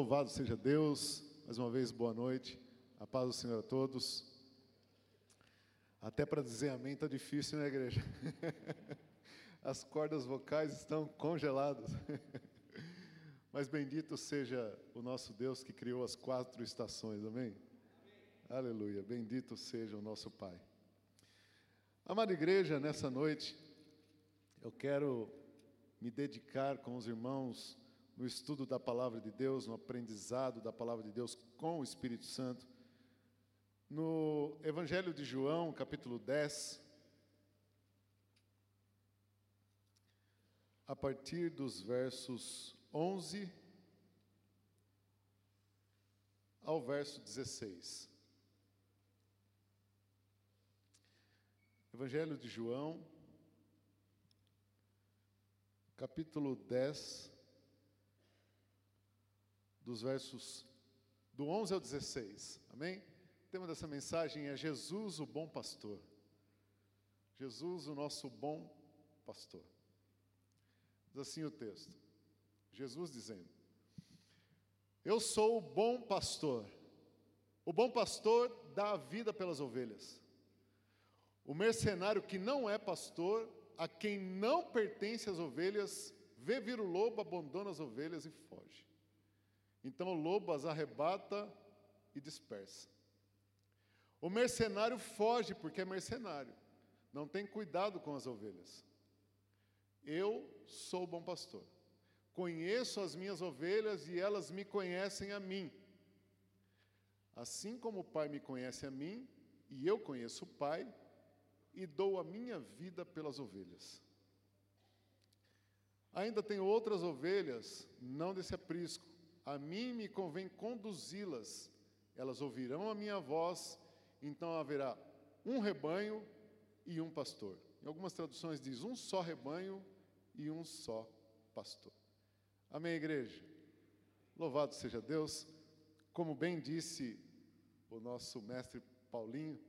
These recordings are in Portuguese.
Louvado seja Deus. Mais uma vez, boa noite. A paz do Senhor a todos. Até para dizer amém está difícil, né, igreja? As cordas vocais estão congeladas. Mas bendito seja o nosso Deus que criou as quatro estações, amém? amém? Aleluia. Bendito seja o nosso Pai. Amada igreja, nessa noite, eu quero me dedicar com os irmãos no estudo da palavra de Deus, no aprendizado da palavra de Deus com o Espírito Santo. No Evangelho de João, capítulo 10, a partir dos versos 11 ao verso 16. Evangelho de João, capítulo 10, dos versos do 11 ao 16. Amém? O tema dessa mensagem é Jesus, o bom pastor. Jesus, o nosso bom pastor. Diz assim o texto. Jesus dizendo: Eu sou o bom pastor. O bom pastor dá a vida pelas ovelhas. O mercenário que não é pastor, a quem não pertence as ovelhas, vê vir o lobo, abandona as ovelhas e foge. Então o lobo as arrebata e dispersa. O mercenário foge porque é mercenário, não tem cuidado com as ovelhas. Eu sou o bom pastor, conheço as minhas ovelhas e elas me conhecem a mim. Assim como o Pai me conhece a mim, e eu conheço o Pai, e dou a minha vida pelas ovelhas. Ainda tenho outras ovelhas, não desse aprisco a mim me convém conduzi-las, elas ouvirão a minha voz, então haverá um rebanho e um pastor. Em algumas traduções diz um só rebanho e um só pastor. Amém, igreja? Louvado seja Deus. Como bem disse o nosso mestre Paulinho,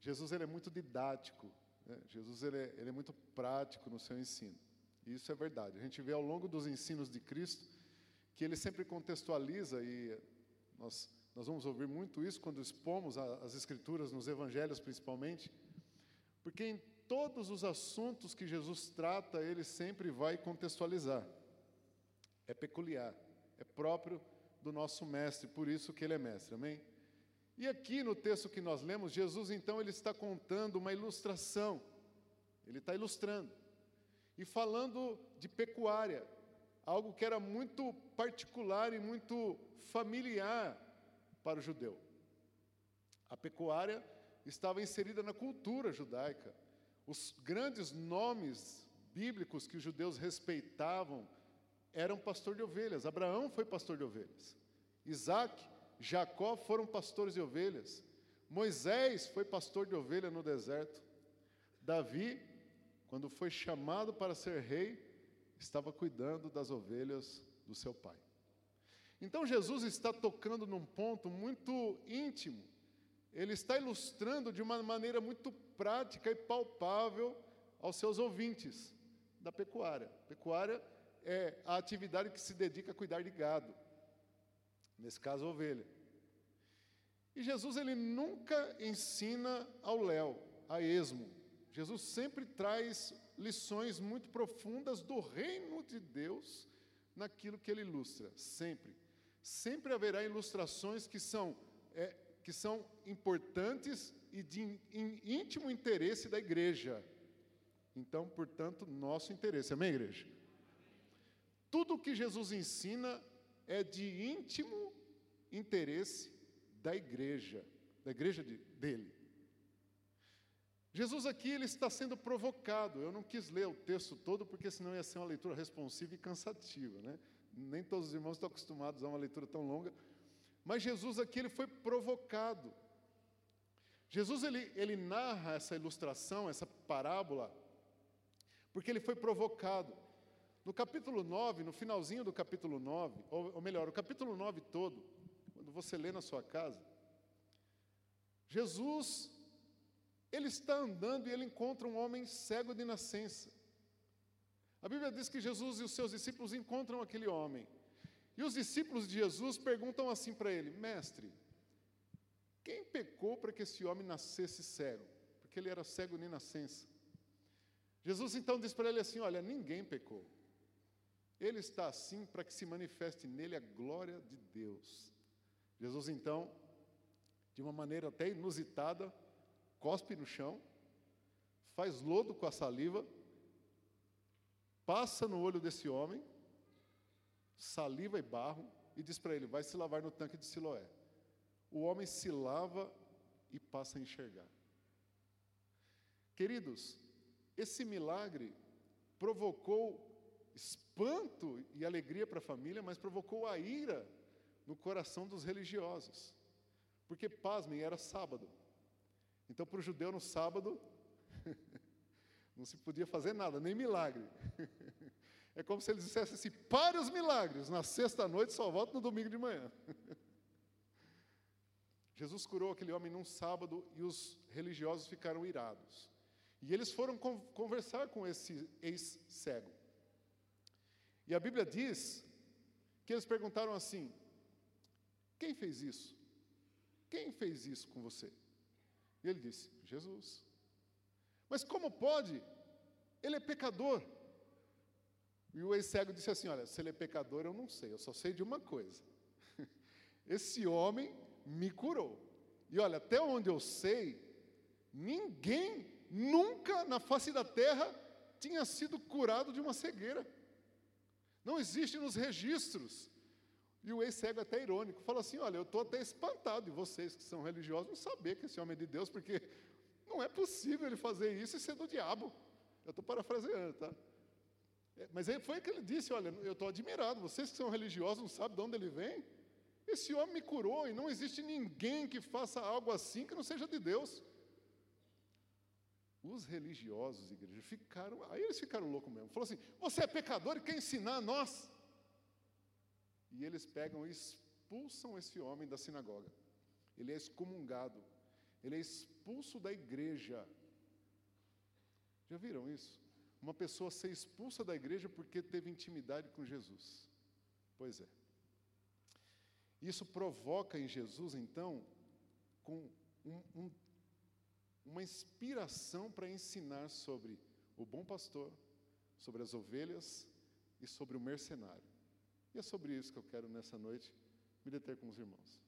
Jesus ele é muito didático, né? Jesus ele é, ele é muito prático no seu ensino. E isso é verdade. A gente vê ao longo dos ensinos de Cristo que ele sempre contextualiza, e nós, nós vamos ouvir muito isso quando expomos as Escrituras, nos Evangelhos principalmente, porque em todos os assuntos que Jesus trata, ele sempre vai contextualizar. É peculiar, é próprio do nosso mestre, por isso que ele é mestre, amém? E aqui no texto que nós lemos, Jesus então ele está contando uma ilustração, ele está ilustrando, e falando de pecuária, algo que era muito particular e muito familiar para o judeu. A pecuária estava inserida na cultura judaica. Os grandes nomes bíblicos que os judeus respeitavam eram pastor de ovelhas. Abraão foi pastor de ovelhas. Isaac, Jacó foram pastores de ovelhas. Moisés foi pastor de ovelha no deserto. Davi, quando foi chamado para ser rei, estava cuidando das ovelhas do seu pai. Então Jesus está tocando num ponto muito íntimo, ele está ilustrando de uma maneira muito prática e palpável aos seus ouvintes da pecuária. Pecuária é a atividade que se dedica a cuidar de gado, nesse caso, ovelha. E Jesus ele nunca ensina ao léu, a esmo. Jesus sempre traz lições muito profundas do reino de Deus naquilo que ele ilustra, sempre. Sempre haverá ilustrações que são, é, que são importantes e de íntimo interesse da igreja. Então, portanto, nosso interesse. Amém, igreja? Tudo o que Jesus ensina é de íntimo interesse da igreja, da igreja de, dele. Jesus aqui ele está sendo provocado. Eu não quis ler o texto todo porque senão ia ser uma leitura responsiva e cansativa, né? Nem todos os irmãos estão acostumados a uma leitura tão longa. Mas Jesus aqui ele foi provocado. Jesus ele, ele narra essa ilustração, essa parábola, porque ele foi provocado. No capítulo 9, no finalzinho do capítulo 9, ou, ou melhor, o capítulo 9 todo, quando você lê na sua casa, Jesus ele está andando e ele encontra um homem cego de nascença. A Bíblia diz que Jesus e os seus discípulos encontram aquele homem. E os discípulos de Jesus perguntam assim para ele: Mestre, quem pecou para que esse homem nascesse cego? Porque ele era cego nem nascença. Jesus então diz para ele assim: Olha, ninguém pecou. Ele está assim para que se manifeste nele a glória de Deus. Jesus então, de uma maneira até inusitada, cospe no chão, faz lodo com a saliva, passa no olho desse homem, saliva e barro, e diz para ele: vai se lavar no tanque de Siloé. O homem se lava e passa a enxergar. Queridos, esse milagre provocou espanto e alegria para a família, mas provocou a ira no coração dos religiosos. Porque, pasmem, era sábado. Então, para o judeu, no sábado, não se podia fazer nada, nem milagre. É como se eles dissessem assim: pare os milagres, na sexta-noite só volta no domingo de manhã. Jesus curou aquele homem num sábado e os religiosos ficaram irados. E eles foram conversar com esse ex-cego. E a Bíblia diz que eles perguntaram assim: quem fez isso? Quem fez isso com você? E ele disse: Jesus. Mas como pode? Ele é pecador. E o ex-cego disse assim: Olha, se ele é pecador, eu não sei, eu só sei de uma coisa. Esse homem me curou. E olha, até onde eu sei, ninguém nunca na face da terra tinha sido curado de uma cegueira. Não existe nos registros. E o ex-cego é até irônico, fala assim: Olha, eu estou até espantado de vocês que são religiosos não saber que esse homem é de Deus, porque não é possível ele fazer isso e ser do diabo. Eu estou parafraseando, tá? É, mas foi que ele disse: Olha, eu estou admirado, vocês que são religiosos não sabem de onde ele vem? Esse homem me curou e não existe ninguém que faça algo assim que não seja de Deus. Os religiosos, igreja, ficaram, aí eles ficaram loucos mesmo. Falou assim: Você é pecador e quer ensinar a nós? E eles pegam e expulsam esse homem da sinagoga. Ele é excomungado. Ele é expulso da igreja. Já viram isso? Uma pessoa ser expulsa da igreja porque teve intimidade com Jesus. Pois é. Isso provoca em Jesus, então, com um, um, uma inspiração para ensinar sobre o bom pastor, sobre as ovelhas e sobre o mercenário. E é sobre isso que eu quero nessa noite me deter com os irmãos.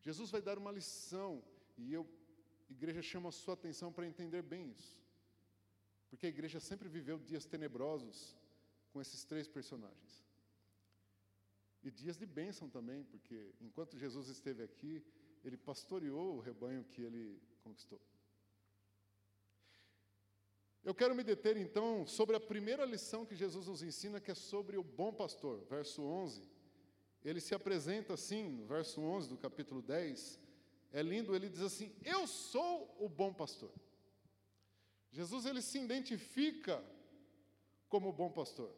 Jesus vai dar uma lição e eu, igreja, chamo a sua atenção para entender bem isso. Porque a igreja sempre viveu dias tenebrosos com esses três personagens. E dias de bênção também, porque enquanto Jesus esteve aqui, ele pastoreou o rebanho que ele conquistou. Eu quero me deter então sobre a primeira lição que Jesus nos ensina, que é sobre o bom pastor, verso 11. Ele se apresenta assim, no verso 11 do capítulo 10. É lindo, ele diz assim: Eu sou o bom pastor. Jesus ele se identifica como o bom pastor.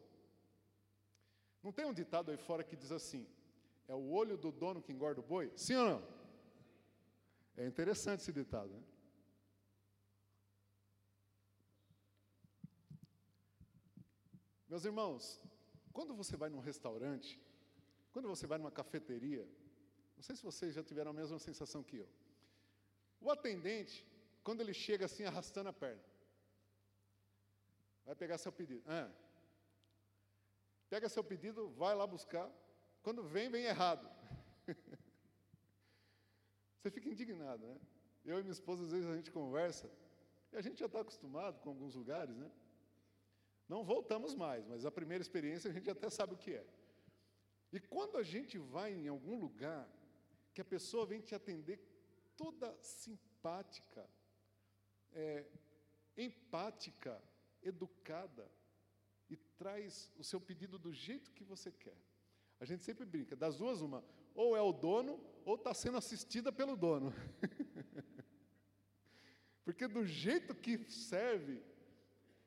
Não tem um ditado aí fora que diz assim: é o olho do dono que engorda o boi? Sim ou não? É interessante esse ditado, né? Meus irmãos, quando você vai num restaurante, quando você vai numa cafeteria, não sei se vocês já tiveram a mesma sensação que eu. O atendente, quando ele chega assim arrastando a perna, vai pegar seu pedido. Ah, pega seu pedido, vai lá buscar. Quando vem, vem errado. Você fica indignado, né? Eu e minha esposa, às vezes, a gente conversa, e a gente já está acostumado com alguns lugares, né? Não voltamos mais, mas a primeira experiência a gente até sabe o que é. E quando a gente vai em algum lugar, que a pessoa vem te atender toda simpática, é, empática, educada, e traz o seu pedido do jeito que você quer. A gente sempre brinca, das duas, uma, ou é o dono, ou está sendo assistida pelo dono. Porque do jeito que serve,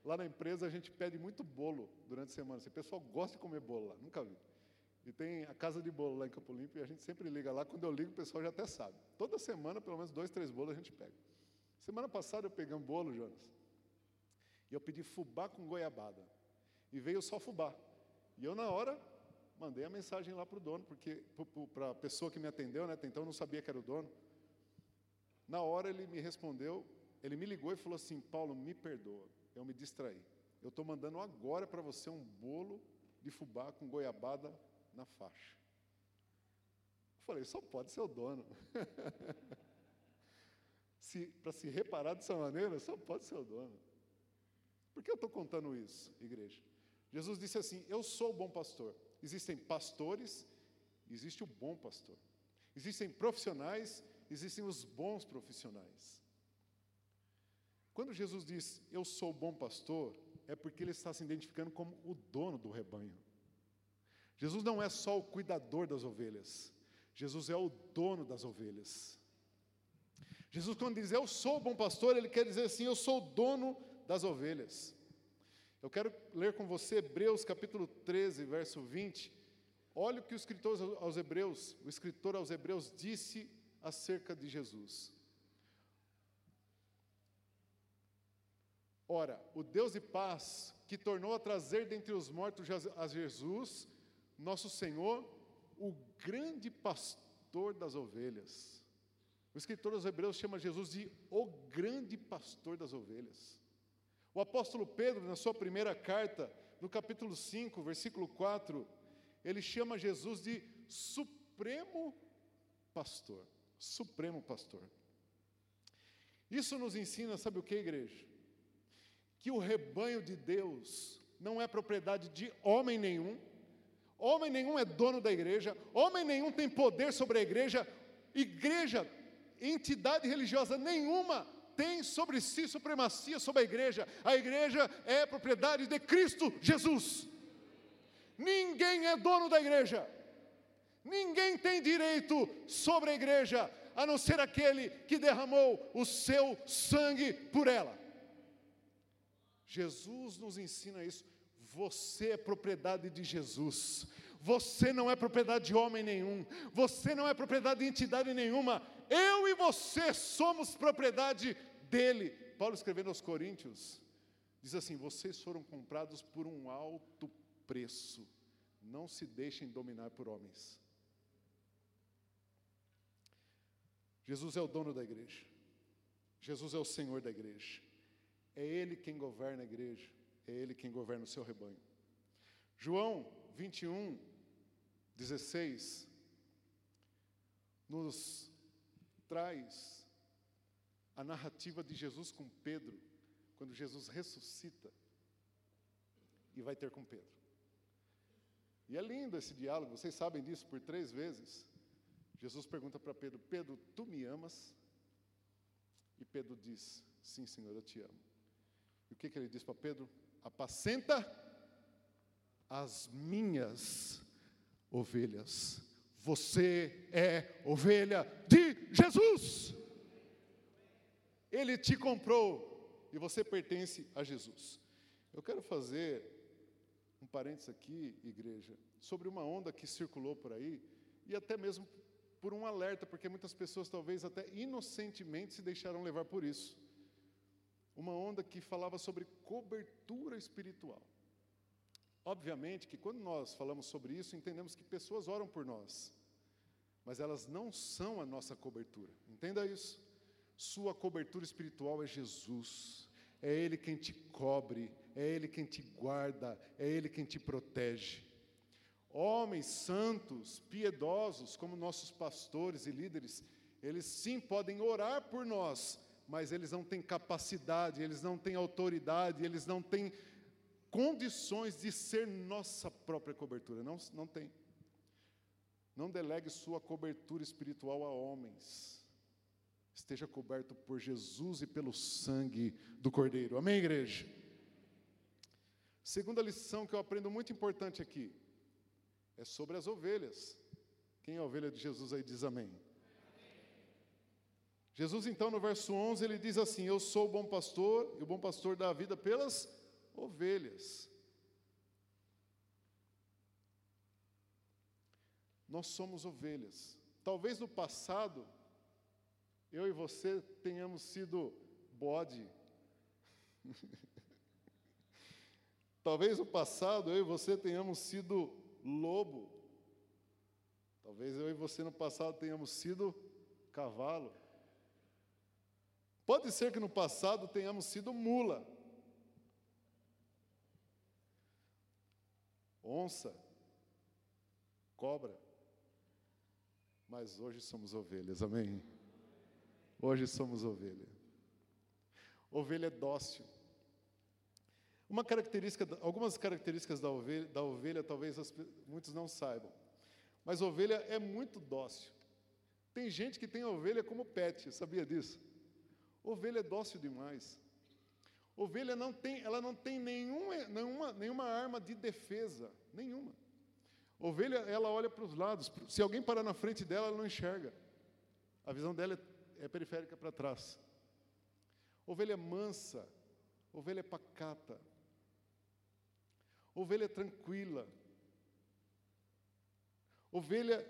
Lá na empresa a gente pede muito bolo durante a semana. Assim, o pessoal gosta de comer bolo lá, nunca vi. E tem a casa de bolo lá em Campo Limpo e a gente sempre liga lá. Quando eu ligo, o pessoal já até sabe. Toda semana, pelo menos dois, três bolos a gente pega. Semana passada eu peguei um bolo, Jonas, e eu pedi fubá com goiabada. E veio só fubá. E eu, na hora, mandei a mensagem lá para o dono, porque para a pessoa que me atendeu, né, então eu não sabia que era o dono. Na hora ele me respondeu, ele me ligou e falou assim: Paulo, me perdoa, eu me distraí. Eu estou mandando agora para você um bolo de fubá com goiabada na faixa. Eu falei, só pode ser o dono. se, para se reparar dessa maneira, só pode ser o dono. Por que eu estou contando isso, igreja? Jesus disse assim: Eu sou o bom pastor. Existem pastores, existe o bom pastor. Existem profissionais, existem os bons profissionais. Quando Jesus diz eu sou o bom pastor, é porque ele está se identificando como o dono do rebanho. Jesus não é só o cuidador das ovelhas, Jesus é o dono das ovelhas. Jesus, quando diz eu sou o bom pastor, ele quer dizer assim: eu sou o dono das ovelhas. Eu quero ler com você Hebreus capítulo 13, verso 20. Olha o que o escritor aos Hebreus, o escritor aos Hebreus disse acerca de Jesus. Ora, o Deus de paz, que tornou a trazer dentre os mortos a Jesus, nosso Senhor, o grande pastor das ovelhas. O escritor dos Hebreus chama Jesus de o grande pastor das ovelhas. O apóstolo Pedro, na sua primeira carta, no capítulo 5, versículo 4, ele chama Jesus de supremo pastor. Supremo pastor. Isso nos ensina, sabe o que, igreja? Que o rebanho de Deus não é propriedade de homem nenhum, homem nenhum é dono da igreja, homem nenhum tem poder sobre a igreja, igreja, entidade religiosa nenhuma tem sobre si supremacia sobre a igreja. A igreja é propriedade de Cristo Jesus. Ninguém é dono da igreja. Ninguém tem direito sobre a igreja, a não ser aquele que derramou o seu sangue por ela. Jesus nos ensina isso. Você é propriedade de Jesus. Você não é propriedade de homem nenhum. Você não é propriedade de entidade nenhuma. Eu e você somos propriedade dele. Paulo escrevendo aos Coríntios, diz assim: Vocês foram comprados por um alto preço. Não se deixem dominar por homens. Jesus é o dono da igreja. Jesus é o Senhor da igreja. É Ele quem governa a igreja. É Ele quem governa o seu rebanho. João 21, 16, nos traz a narrativa de Jesus com Pedro, quando Jesus ressuscita e vai ter com Pedro. E é lindo esse diálogo, vocês sabem disso por três vezes. Jesus pergunta para Pedro: Pedro, tu me amas? E Pedro diz: Sim, Senhor, eu te amo. E o que, que ele diz para Pedro? Apacenta as minhas ovelhas. Você é ovelha de Jesus. Ele te comprou e você pertence a Jesus. Eu quero fazer um parênteses aqui, igreja, sobre uma onda que circulou por aí e até mesmo por um alerta, porque muitas pessoas talvez até inocentemente se deixaram levar por isso. Uma onda que falava sobre cobertura espiritual. Obviamente que quando nós falamos sobre isso, entendemos que pessoas oram por nós, mas elas não são a nossa cobertura. Entenda isso. Sua cobertura espiritual é Jesus. É Ele quem te cobre, é Ele quem te guarda, é Ele quem te protege. Homens santos, piedosos, como nossos pastores e líderes, eles sim podem orar por nós, mas eles não têm capacidade, eles não têm autoridade, eles não têm condições de ser nossa própria cobertura. Não, não tem. Não delegue sua cobertura espiritual a homens esteja coberto por Jesus e pelo sangue do Cordeiro. Amém, igreja? Segunda lição que eu aprendo muito importante aqui é sobre as ovelhas. Quem é a ovelha de Jesus aí diz amém. Jesus, então, no verso 11, ele diz assim: Eu sou o bom pastor, e o bom pastor dá a vida pelas ovelhas. Nós somos ovelhas. Talvez no passado eu e você tenhamos sido bode. Talvez no passado eu e você tenhamos sido lobo. Talvez eu e você no passado tenhamos sido cavalo. Pode ser que no passado tenhamos sido mula, onça, cobra, mas hoje somos ovelhas, amém? Hoje somos ovelha. Ovelha é dócil. Uma característica, algumas características da ovelha, da ovelha talvez as, muitos não saibam, mas ovelha é muito dócil. Tem gente que tem ovelha como pet, sabia disso? Ovelha é dócil demais. Ovelha não tem, ela não tem nenhuma, nenhuma, arma de defesa, nenhuma. Ovelha, ela olha para os lados. Se alguém parar na frente dela, ela não enxerga. A visão dela é, é periférica para trás. Ovelha é mansa. Ovelha é pacata. Ovelha é tranquila. Ovelha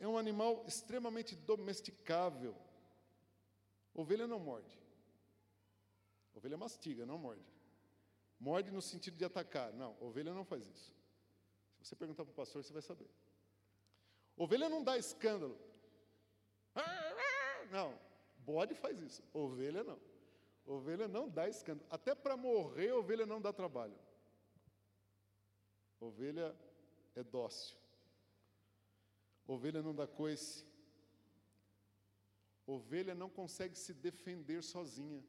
é um animal extremamente domesticável. Ovelha não morde. Ovelha mastiga, não morde. Morde no sentido de atacar. Não, ovelha não faz isso. Se você perguntar para o pastor, você vai saber. Ovelha não dá escândalo. Não, bode faz isso. Ovelha não. Ovelha não dá escândalo. Até para morrer, ovelha não dá trabalho. Ovelha é dócil. Ovelha não dá coice. Ovelha não consegue se defender sozinha.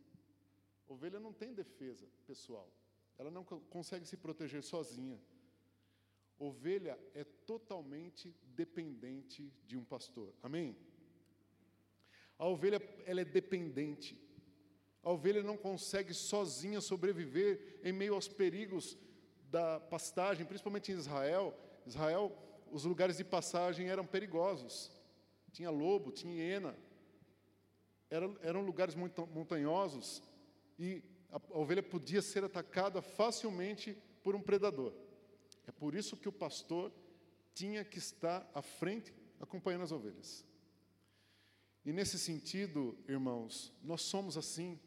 Ovelha não tem defesa pessoal. Ela não consegue se proteger sozinha. Ovelha é totalmente dependente de um pastor. Amém? A ovelha ela é dependente. A ovelha não consegue sozinha sobreviver em meio aos perigos da pastagem, principalmente em Israel. Israel, os lugares de passagem eram perigosos. Tinha lobo, tinha hiena. Eram, eram lugares muito montanhosos e a, a ovelha podia ser atacada facilmente por um predador. É por isso que o pastor tinha que estar à frente acompanhando as ovelhas. E nesse sentido, irmãos, nós somos assim.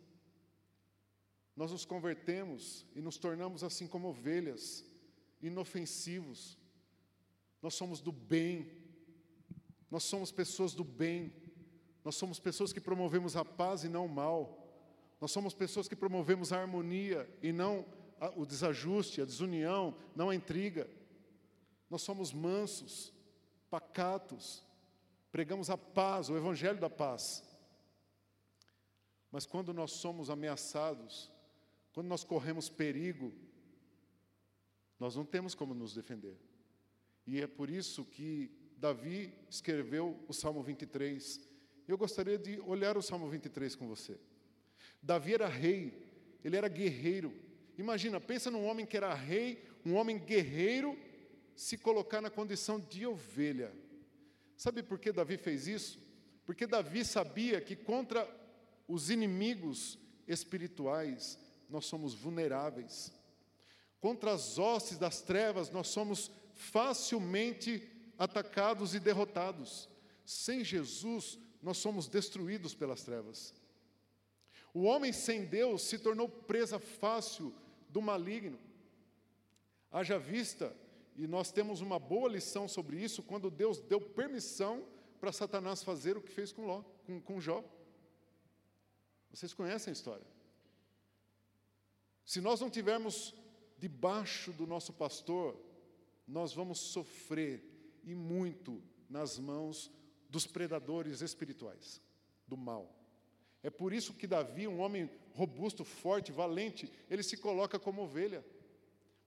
Nós nos convertemos e nos tornamos assim como ovelhas, inofensivos. Nós somos do bem. Nós somos pessoas do bem. Nós somos pessoas que promovemos a paz e não o mal. Nós somos pessoas que promovemos a harmonia e não o desajuste, a desunião, não a intriga. Nós somos mansos, pacatos, pregamos a paz, o evangelho da paz. Mas quando nós somos ameaçados, quando nós corremos perigo, nós não temos como nos defender. E é por isso que Davi escreveu o Salmo 23. Eu gostaria de olhar o Salmo 23 com você. Davi era rei, ele era guerreiro, Imagina, pensa num homem que era rei, um homem guerreiro, se colocar na condição de ovelha. Sabe por que Davi fez isso? Porque Davi sabia que contra os inimigos espirituais nós somos vulneráveis. Contra as hostes das trevas nós somos facilmente atacados e derrotados. Sem Jesus nós somos destruídos pelas trevas. O homem sem Deus se tornou presa fácil do maligno. Haja vista, e nós temos uma boa lição sobre isso, quando Deus deu permissão para Satanás fazer o que fez com, Ló, com, com Jó. Vocês conhecem a história. Se nós não tivermos debaixo do nosso pastor, nós vamos sofrer e muito nas mãos dos predadores espirituais, do mal. É por isso que Davi, um homem robusto, forte, valente, ele se coloca como ovelha,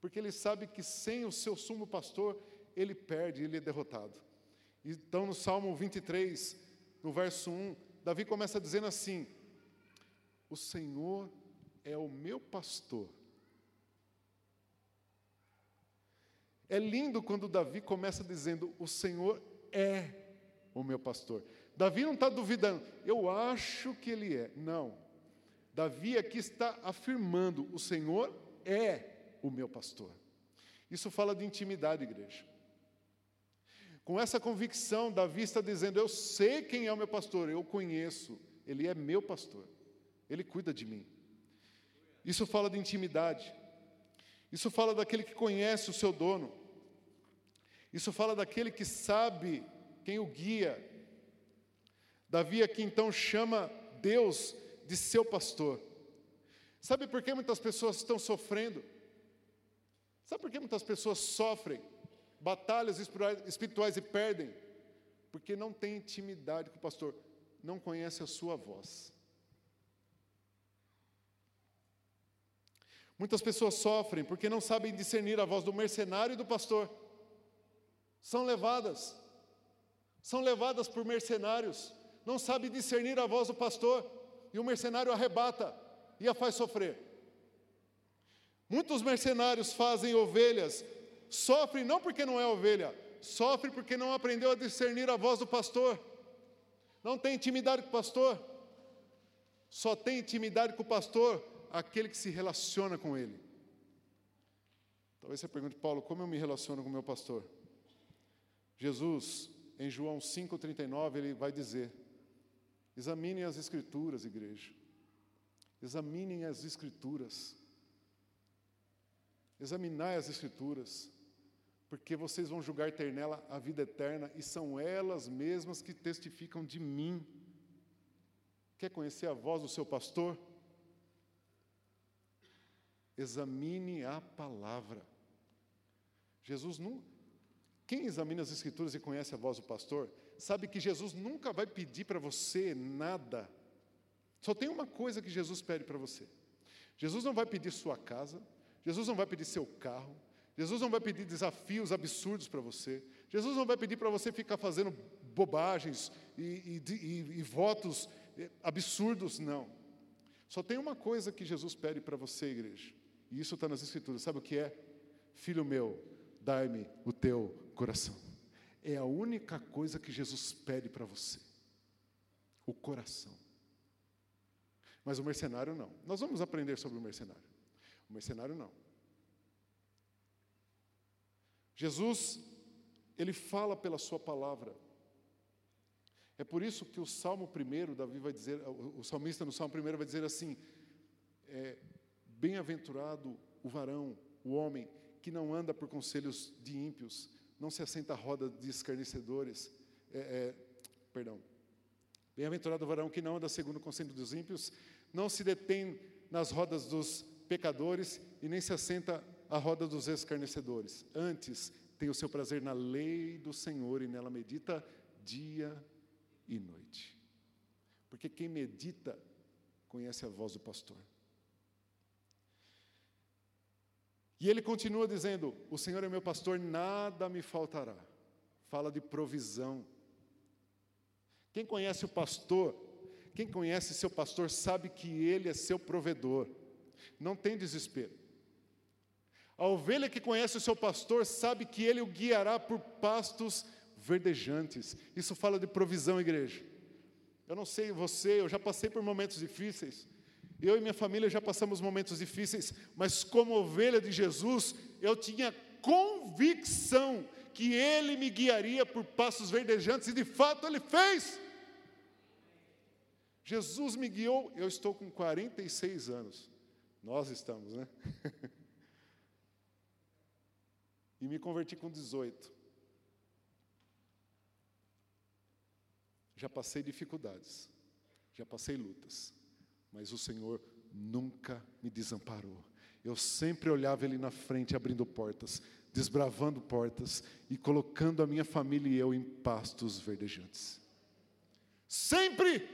porque ele sabe que sem o seu sumo pastor, ele perde, ele é derrotado. Então, no Salmo 23, no verso 1, Davi começa dizendo assim: O Senhor é o meu pastor. É lindo quando Davi começa dizendo: O Senhor é o meu pastor. Davi não está duvidando, eu acho que ele é. Não. Davi aqui está afirmando: o Senhor é o meu pastor. Isso fala de intimidade, igreja. Com essa convicção, Davi está dizendo: Eu sei quem é o meu pastor, eu conheço, ele é meu pastor, ele cuida de mim. Isso fala de intimidade. Isso fala daquele que conhece o seu dono. Isso fala daquele que sabe quem o guia. Davi aqui então chama Deus de seu pastor. Sabe por que muitas pessoas estão sofrendo? Sabe por que muitas pessoas sofrem batalhas espirituais e perdem? Porque não tem intimidade com o pastor, não conhece a sua voz. Muitas pessoas sofrem porque não sabem discernir a voz do mercenário e do pastor. São levadas, são levadas por mercenários, não sabem discernir a voz do pastor, e o mercenário arrebata e a faz sofrer. Muitos mercenários fazem ovelhas, sofrem não porque não é ovelha, sofrem porque não aprendeu a discernir a voz do pastor, não tem intimidade com o pastor, só tem intimidade com o pastor aquele que se relaciona com ele. Talvez você pergunte, Paulo, como eu me relaciono com o meu pastor? Jesus, em João 5,39, ele vai dizer: examinem as Escrituras, igreja. Examinem as Escrituras. Examinai as Escrituras, porque vocês vão julgar ter nela a vida eterna, e são elas mesmas que testificam de mim. Quer conhecer a voz do seu pastor? Examine a palavra. Jesus não. Quem examina as Escrituras e conhece a voz do pastor, sabe que Jesus nunca vai pedir para você nada. Só tem uma coisa que Jesus pede para você. Jesus não vai pedir sua casa, Jesus não vai pedir seu carro, Jesus não vai pedir desafios absurdos para você, Jesus não vai pedir para você ficar fazendo bobagens e, e, e, e votos eh, absurdos, não. Só tem uma coisa que Jesus pede para você, igreja. E isso está nas Escrituras. Sabe o que é? Filho meu, dai-me o teu coração. É a única coisa que Jesus pede para você. O coração. Mas o mercenário não. Nós vamos aprender sobre o mercenário. O mercenário não. Jesus, ele fala pela sua palavra. É por isso que o Salmo primeiro, Davi vai dizer, o salmista no Salmo primeiro vai dizer assim: é, Bem-aventurado o varão, o homem, que não anda por conselhos de ímpios, não se assenta à roda de escarnecedores. É, é, perdão. Bem-aventurado o varão que não anda segundo o conselho dos ímpios, não se detém nas rodas dos pecadores e nem se assenta à roda dos escarnecedores. Antes, tem o seu prazer na lei do Senhor e nela medita dia e noite. Porque quem medita conhece a voz do pastor. E ele continua dizendo: O Senhor é meu pastor, nada me faltará. Fala de provisão. Quem conhece o pastor, quem conhece seu pastor, sabe que ele é seu provedor. Não tem desespero. A ovelha que conhece o seu pastor sabe que ele o guiará por pastos verdejantes. Isso fala de provisão, igreja. Eu não sei você, eu já passei por momentos difíceis. Eu e minha família já passamos momentos difíceis, mas como ovelha de Jesus, eu tinha convicção que Ele me guiaria por passos verdejantes, e de fato Ele fez. Jesus me guiou, eu estou com 46 anos. Nós estamos, né? e me converti com 18. Já passei dificuldades, já passei lutas mas o Senhor nunca me desamparou. Eu sempre olhava Ele na frente, abrindo portas, desbravando portas e colocando a minha família e eu em pastos verdejantes. Sempre!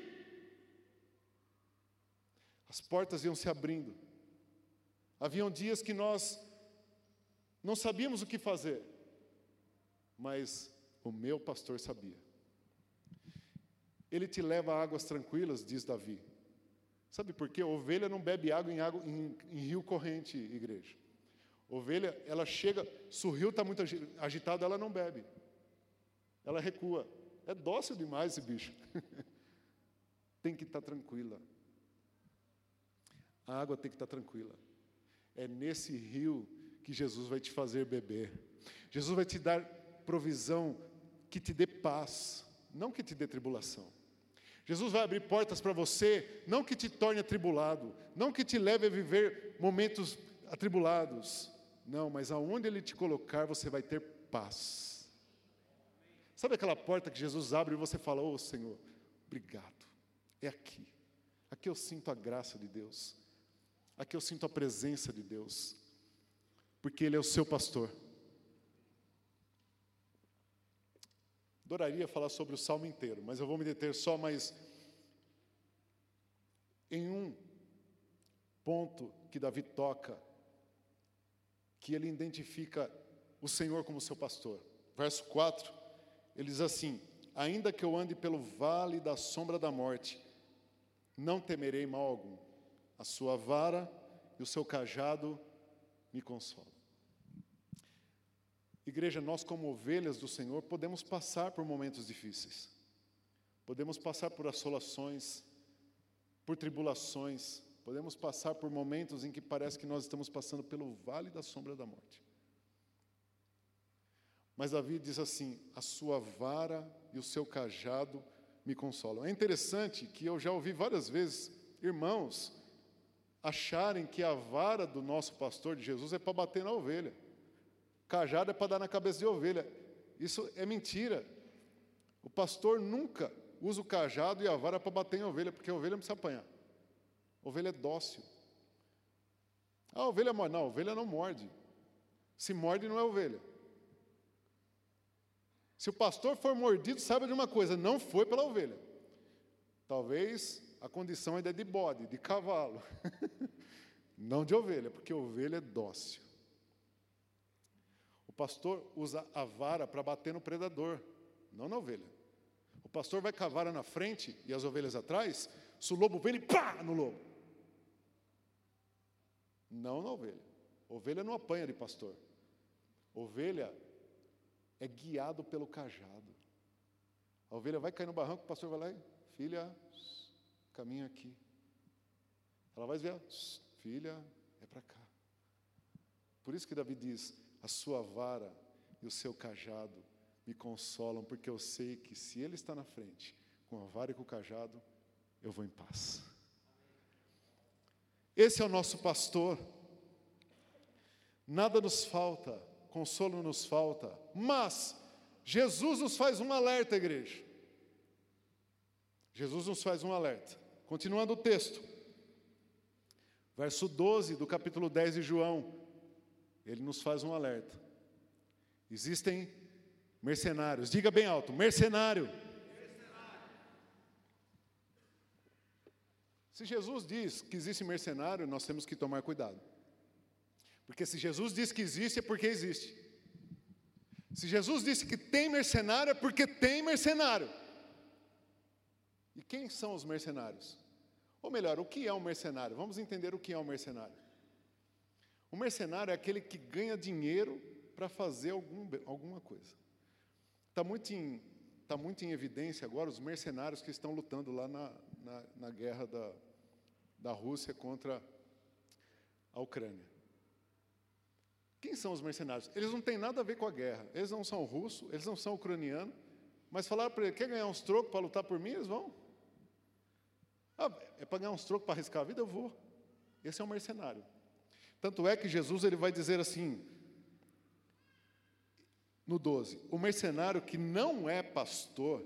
As portas iam se abrindo. Haviam dias que nós não sabíamos o que fazer, mas o meu pastor sabia. Ele te leva a águas tranquilas, diz Davi. Sabe por quê? Ovelha não bebe água em, água, em, em rio corrente, igreja. Ovelha, ela chega, se o rio está muito agitado, ela não bebe. Ela recua. É dócil demais esse bicho. tem que estar tá tranquila. A água tem que estar tá tranquila. É nesse rio que Jesus vai te fazer beber. Jesus vai te dar provisão que te dê paz, não que te dê tribulação. Jesus vai abrir portas para você, não que te torne atribulado, não que te leve a viver momentos atribulados, não, mas aonde Ele te colocar, você vai ter paz. Sabe aquela porta que Jesus abre e você fala: Ô oh, Senhor, obrigado, é aqui. Aqui eu sinto a graça de Deus, aqui eu sinto a presença de Deus, porque Ele é o seu pastor. Adoraria falar sobre o salmo inteiro, mas eu vou me deter só mais em um ponto que Davi toca, que ele identifica o Senhor como seu pastor. Verso 4, ele diz assim: Ainda que eu ande pelo vale da sombra da morte, não temerei mal algum. A sua vara e o seu cajado me consolam. Igreja, nós, como ovelhas do Senhor, podemos passar por momentos difíceis, podemos passar por assolações, por tribulações, podemos passar por momentos em que parece que nós estamos passando pelo vale da sombra da morte. Mas Davi diz assim: a sua vara e o seu cajado me consolam. É interessante que eu já ouvi várias vezes irmãos acharem que a vara do nosso pastor de Jesus é para bater na ovelha. Cajado é para dar na cabeça de ovelha. Isso é mentira. O pastor nunca usa o cajado e a vara para bater em ovelha, porque a ovelha não precisa apanhar. A ovelha é dócil. A ovelha morde. Não, a ovelha não morde. Se morde, não é ovelha. Se o pastor for mordido, saiba de uma coisa: não foi pela ovelha. Talvez a condição ainda é de bode, de cavalo, não de ovelha, porque ovelha é dócil pastor usa a vara para bater no predador, não na ovelha. O pastor vai com a vara na frente e as ovelhas atrás, se o lobo vem, ele pá no lobo. Não na ovelha. Ovelha não apanha de pastor. Ovelha é guiado pelo cajado. A ovelha vai cair no barranco, o pastor vai lá e, filha, caminha aqui. Ela vai dizer, filha, é para cá. Por isso que Davi diz: a sua vara e o seu cajado me consolam, porque eu sei que se Ele está na frente, com a vara e com o cajado, eu vou em paz. Esse é o nosso pastor. Nada nos falta, consolo nos falta, mas Jesus nos faz um alerta, igreja. Jesus nos faz um alerta. Continuando o texto, verso 12 do capítulo 10 de João ele nos faz um alerta. Existem mercenários, diga bem alto: mercenário. Se Jesus diz que existe mercenário, nós temos que tomar cuidado. Porque se Jesus diz que existe, é porque existe. Se Jesus disse que tem mercenário, é porque tem mercenário. E quem são os mercenários? Ou melhor, o que é um mercenário? Vamos entender o que é um mercenário. O mercenário é aquele que ganha dinheiro para fazer algum, alguma coisa. Está muito, em, tá muito em evidência agora os mercenários que estão lutando lá na, na, na guerra da, da Rússia contra a Ucrânia. Quem são os mercenários? Eles não têm nada a ver com a guerra. Eles não são russos, eles não são ucranianos. Mas falaram para ele: quer ganhar uns trocos para lutar por mim? Eles vão. Ah, é para ganhar uns trocos para arriscar a vida? Eu vou. Esse é um mercenário. Tanto é que Jesus ele vai dizer assim, no 12: o mercenário que não é pastor,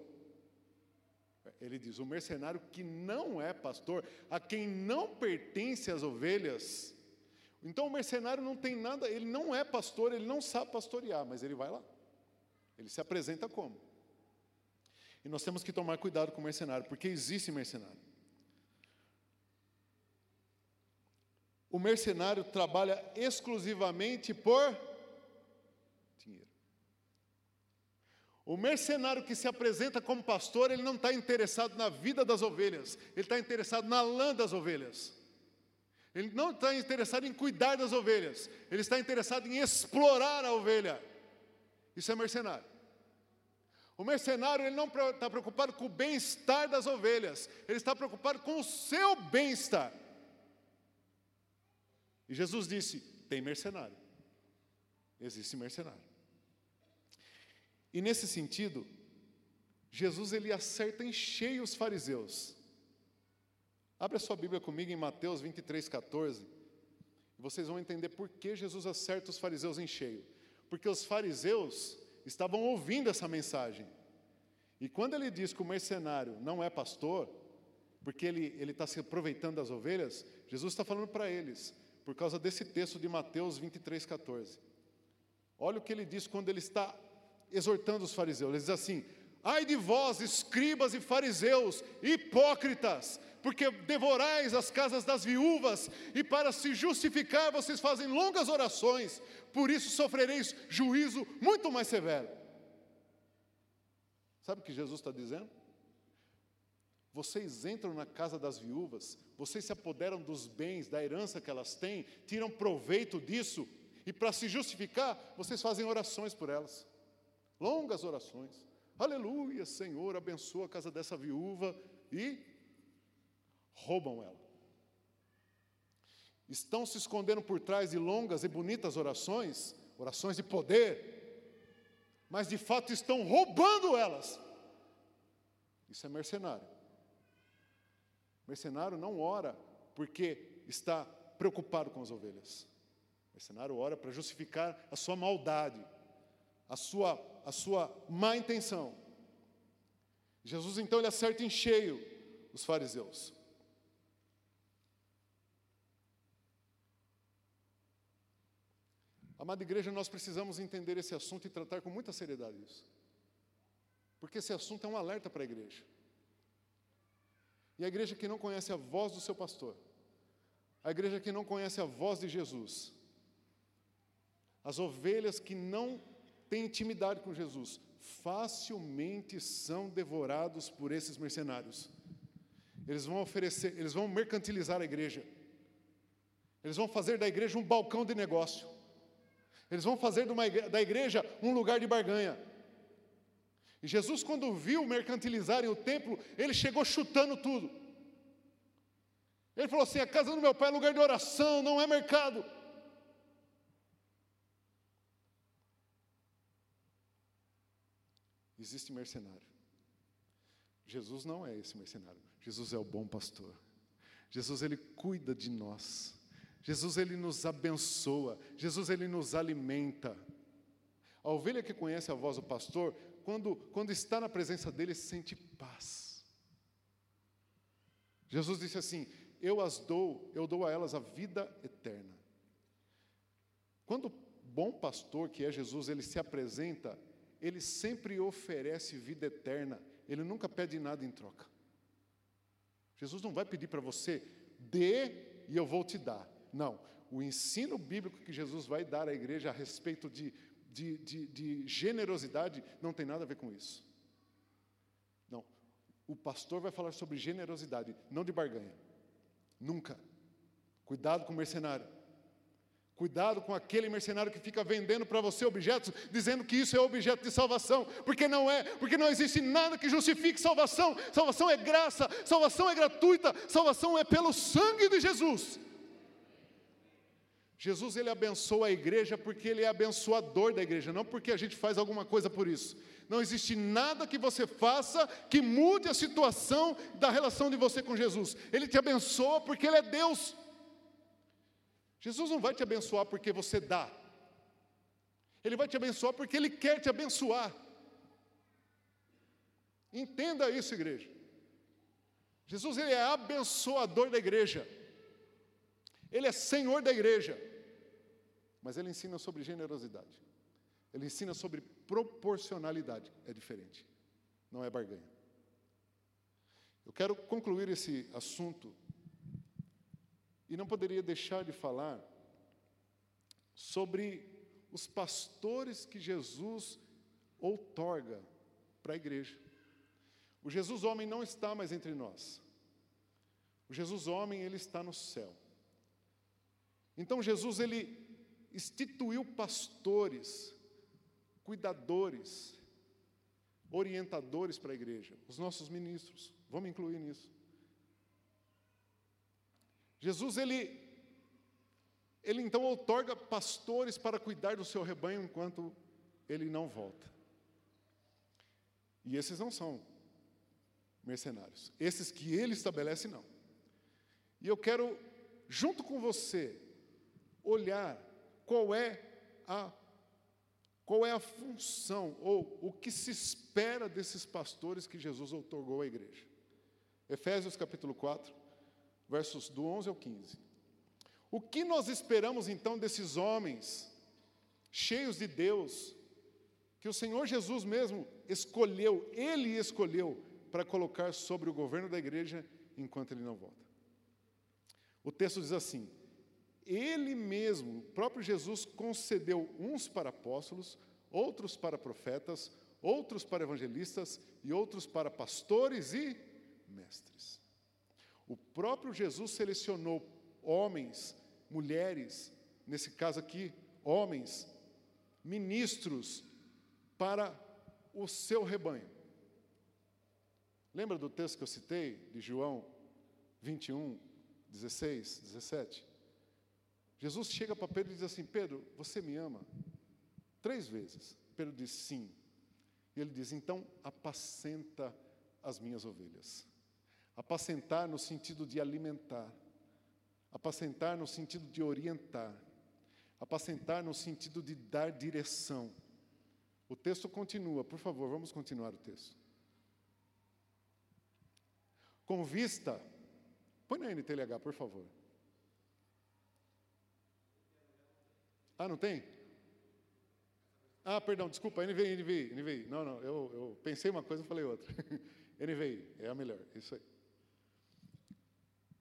ele diz: o mercenário que não é pastor, a quem não pertence as ovelhas. Então o mercenário não tem nada, ele não é pastor, ele não sabe pastorear, mas ele vai lá. Ele se apresenta como? E nós temos que tomar cuidado com o mercenário, porque existe mercenário. O mercenário trabalha exclusivamente por dinheiro. O mercenário que se apresenta como pastor, ele não está interessado na vida das ovelhas, ele está interessado na lã das ovelhas. Ele não está interessado em cuidar das ovelhas, ele está interessado em explorar a ovelha. Isso é mercenário. O mercenário ele não está preocupado com o bem-estar das ovelhas, ele está preocupado com o seu bem-estar. E Jesus disse: tem mercenário. Existe mercenário. E nesse sentido, Jesus ele acerta em cheio os fariseus. Abra sua Bíblia comigo em Mateus 23, 14. E vocês vão entender por que Jesus acerta os fariseus em cheio. Porque os fariseus estavam ouvindo essa mensagem. E quando ele diz que o mercenário não é pastor, porque ele está se aproveitando das ovelhas, Jesus está falando para eles, por causa desse texto de Mateus 23, 14. Olha o que ele diz quando ele está exortando os fariseus. Ele diz assim: Ai de vós, escribas e fariseus, hipócritas, porque devorais as casas das viúvas, e para se justificar vocês fazem longas orações, por isso sofrereis juízo muito mais severo. Sabe o que Jesus está dizendo? Vocês entram na casa das viúvas, vocês se apoderam dos bens, da herança que elas têm, tiram proveito disso, e para se justificar, vocês fazem orações por elas, longas orações. Aleluia, Senhor, abençoa a casa dessa viúva e roubam ela. Estão se escondendo por trás de longas e bonitas orações, orações de poder, mas de fato estão roubando elas. Isso é mercenário. Mercenário não ora porque está preocupado com as ovelhas. Mercenário ora para justificar a sua maldade, a sua, a sua má intenção. Jesus então ele acerta em cheio os fariseus. Amada igreja, nós precisamos entender esse assunto e tratar com muita seriedade isso. Porque esse assunto é um alerta para a igreja. E a igreja que não conhece a voz do seu pastor, a igreja que não conhece a voz de Jesus, as ovelhas que não têm intimidade com Jesus, facilmente são devorados por esses mercenários. Eles vão oferecer, eles vão mercantilizar a igreja. Eles vão fazer da igreja um balcão de negócio. Eles vão fazer da igreja um lugar de barganha. E Jesus, quando viu mercantilizarem o templo, ele chegou chutando tudo. Ele falou assim: a casa do meu pai é lugar de oração, não é mercado. Existe mercenário. Jesus não é esse mercenário. Jesus é o bom pastor. Jesus ele cuida de nós. Jesus ele nos abençoa, Jesus ele nos alimenta. A ovelha que conhece a voz do pastor, quando, quando está na presença dele, sente paz. Jesus disse assim: Eu as dou, eu dou a elas a vida eterna. Quando o bom pastor, que é Jesus, ele se apresenta, ele sempre oferece vida eterna, ele nunca pede nada em troca. Jesus não vai pedir para você, dê e eu vou te dar. Não. O ensino bíblico que Jesus vai dar à igreja a respeito de, de, de, de generosidade não tem nada a ver com isso. Não. O pastor vai falar sobre generosidade, não de barganha. Nunca. Cuidado com o mercenário. Cuidado com aquele mercenário que fica vendendo para você objetos, dizendo que isso é objeto de salvação, porque não é, porque não existe nada que justifique salvação. Salvação é graça, salvação é gratuita, salvação é pelo sangue de Jesus. Jesus ele abençoa a igreja porque ele é abençoador da igreja, não porque a gente faz alguma coisa por isso. Não existe nada que você faça que mude a situação da relação de você com Jesus. Ele te abençoa porque ele é Deus. Jesus não vai te abençoar porque você dá. Ele vai te abençoar porque ele quer te abençoar. Entenda isso, igreja. Jesus ele é abençoador da igreja. Ele é Senhor da igreja. Mas ele ensina sobre generosidade. Ele ensina sobre proporcionalidade. É diferente. Não é barganha. Eu quero concluir esse assunto e não poderia deixar de falar sobre os pastores que Jesus outorga para a igreja. O Jesus homem não está mais entre nós. O Jesus homem, ele está no céu. Então Jesus ele instituiu pastores, cuidadores, orientadores para a igreja, os nossos ministros. Vamos incluir nisso. Jesus ele ele então outorga pastores para cuidar do seu rebanho enquanto ele não volta. E esses não são mercenários. Esses que ele estabelece não. E eu quero junto com você olhar qual é a qual é a função ou o que se espera desses pastores que Jesus outorgou à igreja. Efésios capítulo 4, versos do 11 ao 15. O que nós esperamos então desses homens cheios de Deus, que o Senhor Jesus mesmo escolheu, ele escolheu para colocar sobre o governo da igreja enquanto ele não volta? O texto diz assim: ele mesmo, o próprio Jesus, concedeu uns para apóstolos, outros para profetas, outros para evangelistas e outros para pastores e mestres. O próprio Jesus selecionou homens, mulheres, nesse caso aqui, homens, ministros, para o seu rebanho. Lembra do texto que eu citei, de João 21, 16, 17? Jesus chega para Pedro e diz assim: Pedro, você me ama? Três vezes. Pedro diz sim. E ele diz: então apacenta as minhas ovelhas. Apacentar no sentido de alimentar, apacentar no sentido de orientar, apacentar no sentido de dar direção. O texto continua, por favor, vamos continuar o texto. Com vista, põe na NTLH, por favor. Ah, não tem? Ah, perdão, desculpa, NVI, NVI, NVI. Não, não, eu, eu pensei uma coisa e falei outra. NVI, é a melhor, isso aí.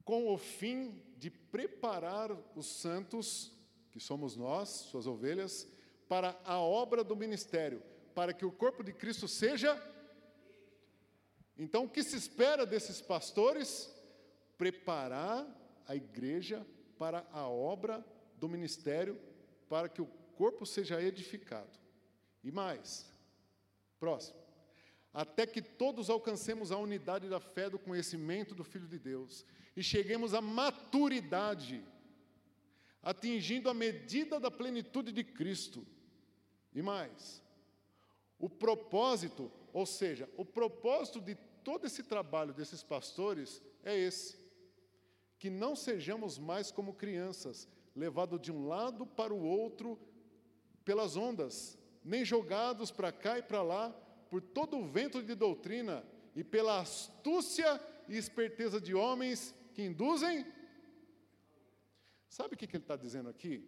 Com o fim de preparar os santos, que somos nós, suas ovelhas, para a obra do ministério, para que o corpo de Cristo seja. Então, o que se espera desses pastores? Preparar a igreja para a obra do ministério para que o corpo seja edificado. E mais, próximo. Até que todos alcancemos a unidade da fé do conhecimento do Filho de Deus e cheguemos à maturidade, atingindo a medida da plenitude de Cristo. E mais, o propósito, ou seja, o propósito de todo esse trabalho desses pastores é esse: que não sejamos mais como crianças, levado de um lado para o outro pelas ondas, nem jogados para cá e para lá por todo o vento de doutrina e pela astúcia e esperteza de homens que induzem. Sabe o que ele está dizendo aqui?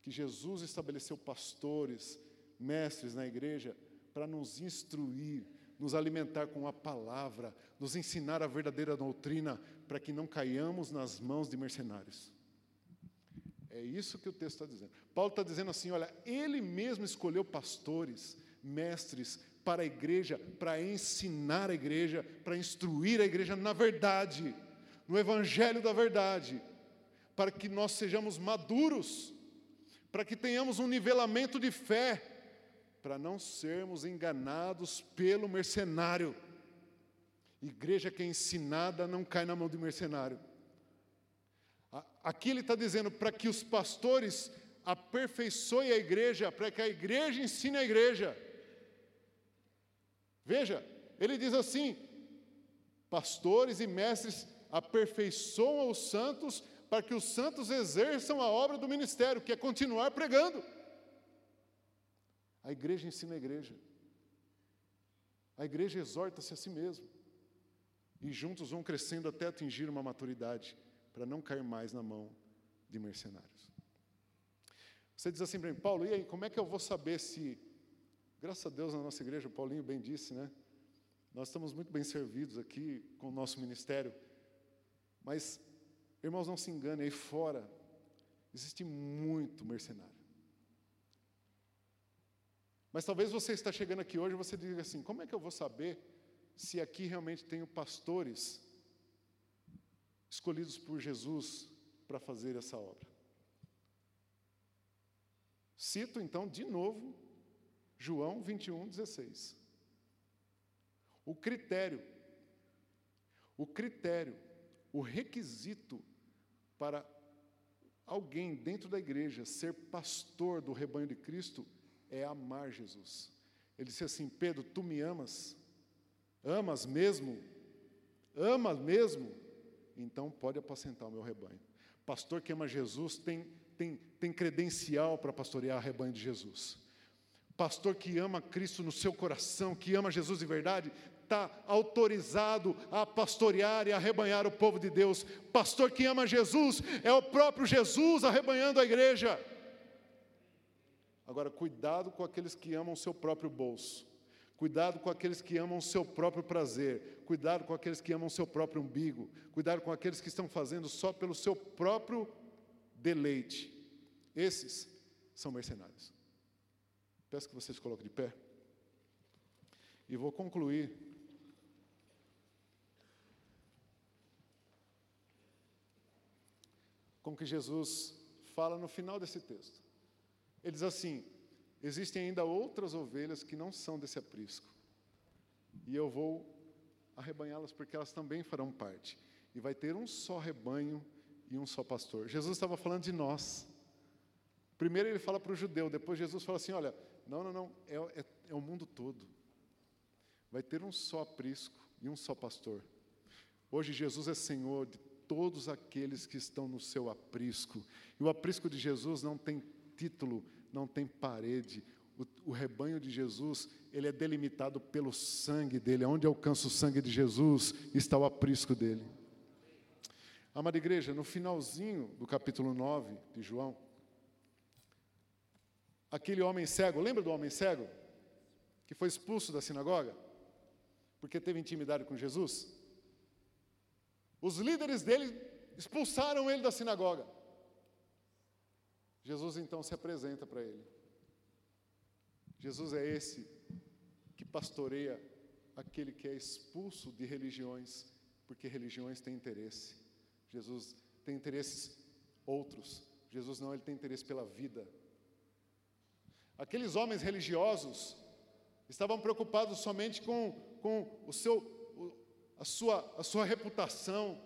Que Jesus estabeleceu pastores, mestres na igreja para nos instruir, nos alimentar com a palavra, nos ensinar a verdadeira doutrina, para que não caiamos nas mãos de mercenários. É isso que o texto está dizendo. Paulo está dizendo assim: olha, ele mesmo escolheu pastores, mestres para a igreja, para ensinar a igreja, para instruir a igreja na verdade, no evangelho da verdade, para que nós sejamos maduros, para que tenhamos um nivelamento de fé, para não sermos enganados pelo mercenário. Igreja que é ensinada não cai na mão de mercenário. Aqui ele está dizendo para que os pastores aperfeiçoem a igreja, para que a igreja ensine a igreja. Veja, ele diz assim: pastores e mestres aperfeiçoam os santos para que os santos exerçam a obra do ministério, que é continuar pregando. A igreja ensina a igreja. A igreja exorta-se a si mesma. E juntos vão crescendo até atingir uma maturidade para não cair mais na mão de mercenários. Você diz assim para mim, Paulo, e aí, como é que eu vou saber se. Graças a Deus na nossa igreja, o Paulinho bem disse, né? Nós estamos muito bem servidos aqui com o nosso ministério, mas, irmãos, não se enganem, aí fora existe muito mercenário. Mas talvez você está chegando aqui hoje e você diga assim: como é que eu vou saber se aqui realmente tenho pastores escolhidos por Jesus para fazer essa obra. Cito então de novo João 21, 16. O critério, o critério, o requisito para alguém dentro da igreja ser pastor do rebanho de Cristo é amar Jesus. Ele disse assim: Pedro, tu me amas? Amas mesmo? Amas mesmo? Então pode apacentar o meu rebanho. Pastor que ama Jesus tem, tem, tem credencial para pastorear o rebanho de Jesus. Pastor que ama Cristo no seu coração, que ama Jesus de verdade, está autorizado a pastorear e arrebanhar o povo de Deus. Pastor que ama Jesus é o próprio Jesus arrebanhando a igreja. Agora, cuidado com aqueles que amam o seu próprio bolso. Cuidado com aqueles que amam o seu próprio prazer. Cuidado com aqueles que amam o seu próprio umbigo. Cuidado com aqueles que estão fazendo só pelo seu próprio deleite. Esses são mercenários. Peço que vocês coloquem de pé. E vou concluir com o que Jesus fala no final desse texto. Ele diz assim: Existem ainda outras ovelhas que não são desse aprisco, e eu vou arrebanhá-las porque elas também farão parte. E vai ter um só rebanho e um só pastor. Jesus estava falando de nós. Primeiro ele fala para o judeu, depois Jesus fala assim: olha, não, não, não, é, é, é o mundo todo. Vai ter um só aprisco e um só pastor. Hoje Jesus é Senhor de todos aqueles que estão no seu aprisco. E o aprisco de Jesus não tem título, não tem parede. O, o, rebanho de Jesus, ele é delimitado pelo sangue dele. Onde alcança o sangue de Jesus, está o aprisco dele. Amada igreja, no finalzinho do capítulo 9 de João, aquele homem cego, lembra do homem cego? Que foi expulso da sinagoga? Porque teve intimidade com Jesus? Os líderes dele expulsaram ele da sinagoga. Jesus então se apresenta para ele. Jesus é esse que pastoreia aquele que é expulso de religiões, porque religiões têm interesse. Jesus tem interesses outros. Jesus não, ele tem interesse pela vida. Aqueles homens religiosos estavam preocupados somente com, com o seu, a, sua, a sua reputação,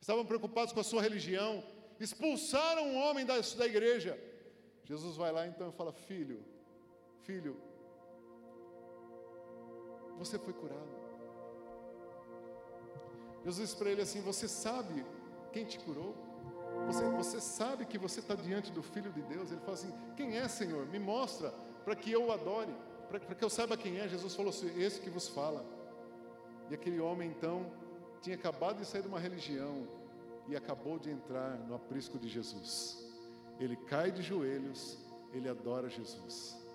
estavam preocupados com a sua religião, expulsaram um homem da, da igreja. Jesus vai lá então e fala: Filho, filho, você foi curado. Jesus disse para ele assim: Você sabe quem te curou? Você, você sabe que você está diante do Filho de Deus? Ele fala assim: Quem é, Senhor? Me mostra para que eu o adore, para que eu saiba quem é. Jesus falou assim: Esse que vos fala. E aquele homem então tinha acabado de sair de uma religião, e acabou de entrar no aprisco de Jesus. Ele cai de joelhos, ele adora Jesus.